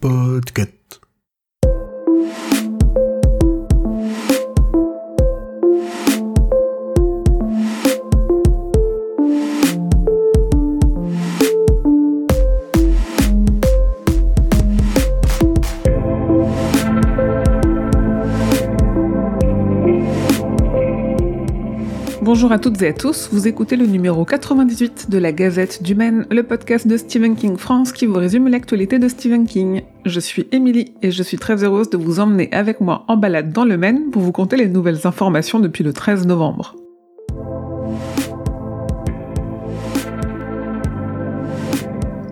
Podcast. Bonjour à toutes et à tous, vous écoutez le numéro 98 de la Gazette du Maine, le podcast de Stephen King France qui vous résume l'actualité de Stephen King. Je suis Émilie et je suis très heureuse de vous emmener avec moi en balade dans le Maine pour vous conter les nouvelles informations depuis le 13 novembre.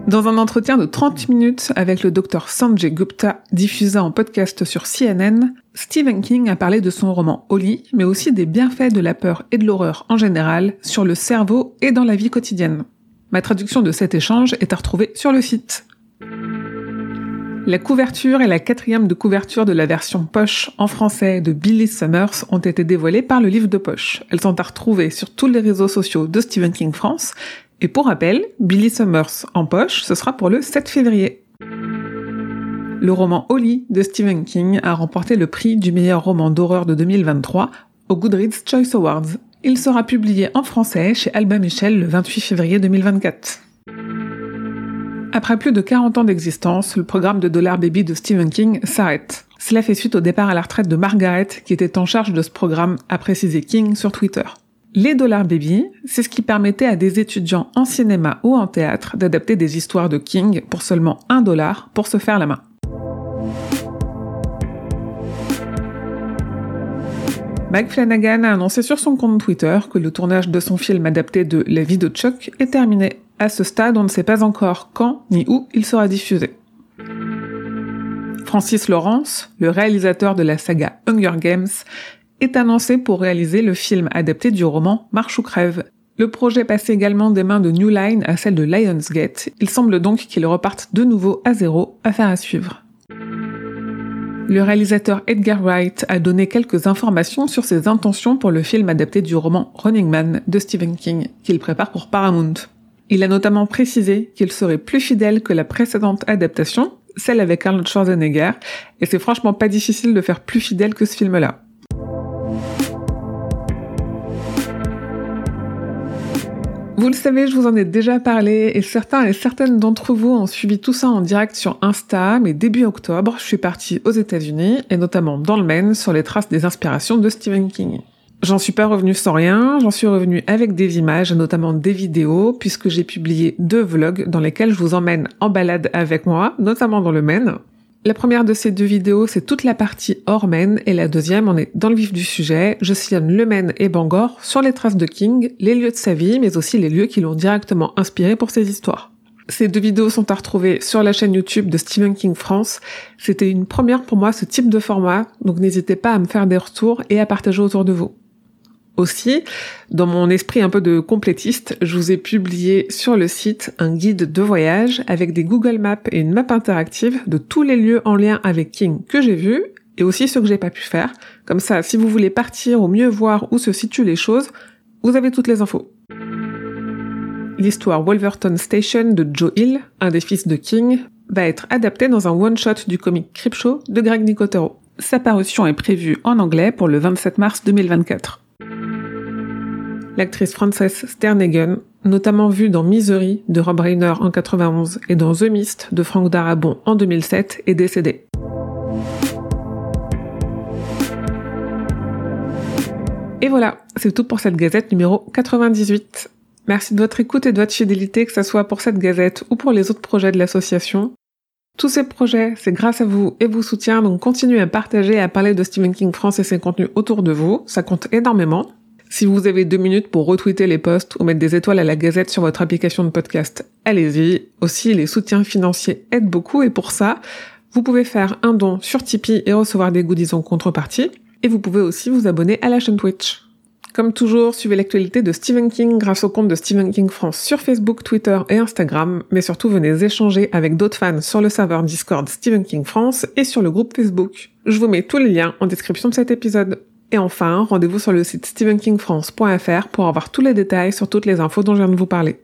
Dans un entretien de 30 minutes avec le docteur Sanjay Gupta, diffusé en podcast sur CNN, Stephen King a parlé de son roman Holly, mais aussi des bienfaits de la peur et de l'horreur en général sur le cerveau et dans la vie quotidienne. Ma traduction de cet échange est à retrouver sur le site. La couverture et la quatrième de couverture de la version poche en français de Billy Summers ont été dévoilées par le livre de poche. Elles sont à retrouver sur tous les réseaux sociaux de Stephen King France et pour rappel, Billy Summers en poche, ce sera pour le 7 février. Le roman Holly de Stephen King a remporté le prix du meilleur roman d'horreur de 2023 au Goodreads Choice Awards. Il sera publié en français chez Albin Michel le 28 février 2024. Après plus de 40 ans d'existence, le programme de Dollar Baby de Stephen King s'arrête. Cela fait suite au départ à la retraite de Margaret, qui était en charge de ce programme, a précisé King sur Twitter. Les Dollar Baby, c'est ce qui permettait à des étudiants en cinéma ou en théâtre d'adapter des histoires de King pour seulement un dollar pour se faire la main. Mike Flanagan a annoncé sur son compte Twitter que le tournage de son film adapté de La vie de Chuck est terminé. À ce stade, on ne sait pas encore quand ni où il sera diffusé. Francis Lawrence, le réalisateur de la saga Hunger Games, est annoncé pour réaliser le film adapté du roman Marche ou crève. Le projet passe également des mains de New Line à celle de Lionsgate. Il semble donc qu'il reparte de nouveau à zéro, affaire à suivre. Le réalisateur Edgar Wright a donné quelques informations sur ses intentions pour le film adapté du roman Running Man de Stephen King, qu'il prépare pour Paramount. Il a notamment précisé qu'il serait plus fidèle que la précédente adaptation, celle avec Arnold Schwarzenegger, et c'est franchement pas difficile de faire plus fidèle que ce film-là. Vous le savez, je vous en ai déjà parlé et certains et certaines d'entre vous ont suivi tout ça en direct sur Insta, mais début octobre, je suis partie aux États-Unis et notamment dans le Maine sur les traces des inspirations de Stephen King. J'en suis pas revenue sans rien, j'en suis revenue avec des images, notamment des vidéos, puisque j'ai publié deux vlogs dans lesquels je vous emmène en balade avec moi, notamment dans le Maine. La première de ces deux vidéos, c'est toute la partie hors Maine, et la deuxième, on est dans le vif du sujet. Je sillonne le Maine et Bangor sur les traces de King, les lieux de sa vie, mais aussi les lieux qui l'ont directement inspiré pour ses histoires. Ces deux vidéos sont à retrouver sur la chaîne YouTube de Stephen King France. C'était une première pour moi ce type de format, donc n'hésitez pas à me faire des retours et à partager autour de vous. Aussi, dans mon esprit un peu de complétiste, je vous ai publié sur le site un guide de voyage avec des Google Maps et une map interactive de tous les lieux en lien avec King que j'ai vus et aussi ceux que j'ai pas pu faire. Comme ça, si vous voulez partir ou mieux voir où se situent les choses, vous avez toutes les infos. L'histoire Wolverton Station de Joe Hill, un des fils de King, va être adaptée dans un one-shot du comic Creepshow de Greg Nicotero. Sa parution est prévue en anglais pour le 27 mars 2024 l'actrice Frances Sternhagen, notamment vue dans Misery de Rob Reiner en 91 et dans The Mist de Frank Darabont en 2007, est décédée. Et voilà, c'est tout pour cette gazette numéro 98. Merci de votre écoute et de votre fidélité, que ce soit pour cette gazette ou pour les autres projets de l'association. Tous ces projets, c'est grâce à vous et vos soutiens, donc continuez à partager et à parler de Stephen King France et ses contenus autour de vous, ça compte énormément. Si vous avez deux minutes pour retweeter les posts ou mettre des étoiles à la gazette sur votre application de podcast, allez-y. Aussi, les soutiens financiers aident beaucoup et pour ça, vous pouvez faire un don sur Tipeee et recevoir des goodies en contrepartie. Et vous pouvez aussi vous abonner à la chaîne Twitch. Comme toujours, suivez l'actualité de Stephen King grâce au compte de Stephen King France sur Facebook, Twitter et Instagram, mais surtout venez échanger avec d'autres fans sur le serveur Discord Stephen King France et sur le groupe Facebook. Je vous mets tous les liens en description de cet épisode. Et enfin, rendez-vous sur le site stephenkingfrance.fr pour avoir tous les détails sur toutes les infos dont je viens de vous parler.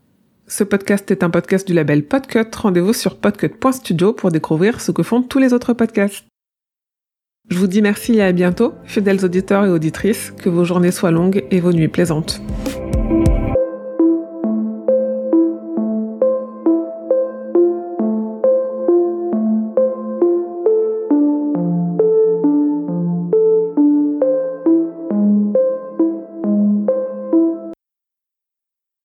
Ce podcast est un podcast du label Podcut. Rendez-vous sur podcut.studio pour découvrir ce que font tous les autres podcasts. Je vous dis merci et à bientôt, fidèles auditeurs et auditrices, que vos journées soient longues et vos nuits plaisantes.